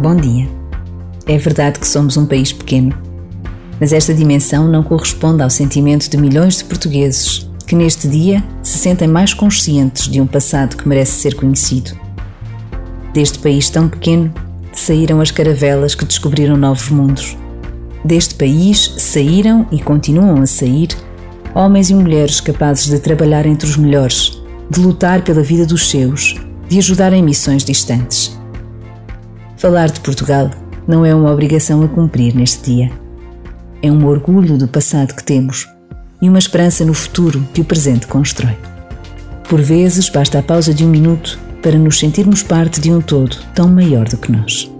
Bom dia. É verdade que somos um país pequeno, mas esta dimensão não corresponde ao sentimento de milhões de portugueses que neste dia se sentem mais conscientes de um passado que merece ser conhecido. Deste país tão pequeno saíram as caravelas que descobriram novos mundos. Deste país saíram e continuam a sair homens e mulheres capazes de trabalhar entre os melhores, de lutar pela vida dos seus, de ajudar em missões distantes. Falar de Portugal não é uma obrigação a cumprir neste dia. É um orgulho do passado que temos e uma esperança no futuro que o presente constrói. Por vezes basta a pausa de um minuto para nos sentirmos parte de um todo tão maior do que nós.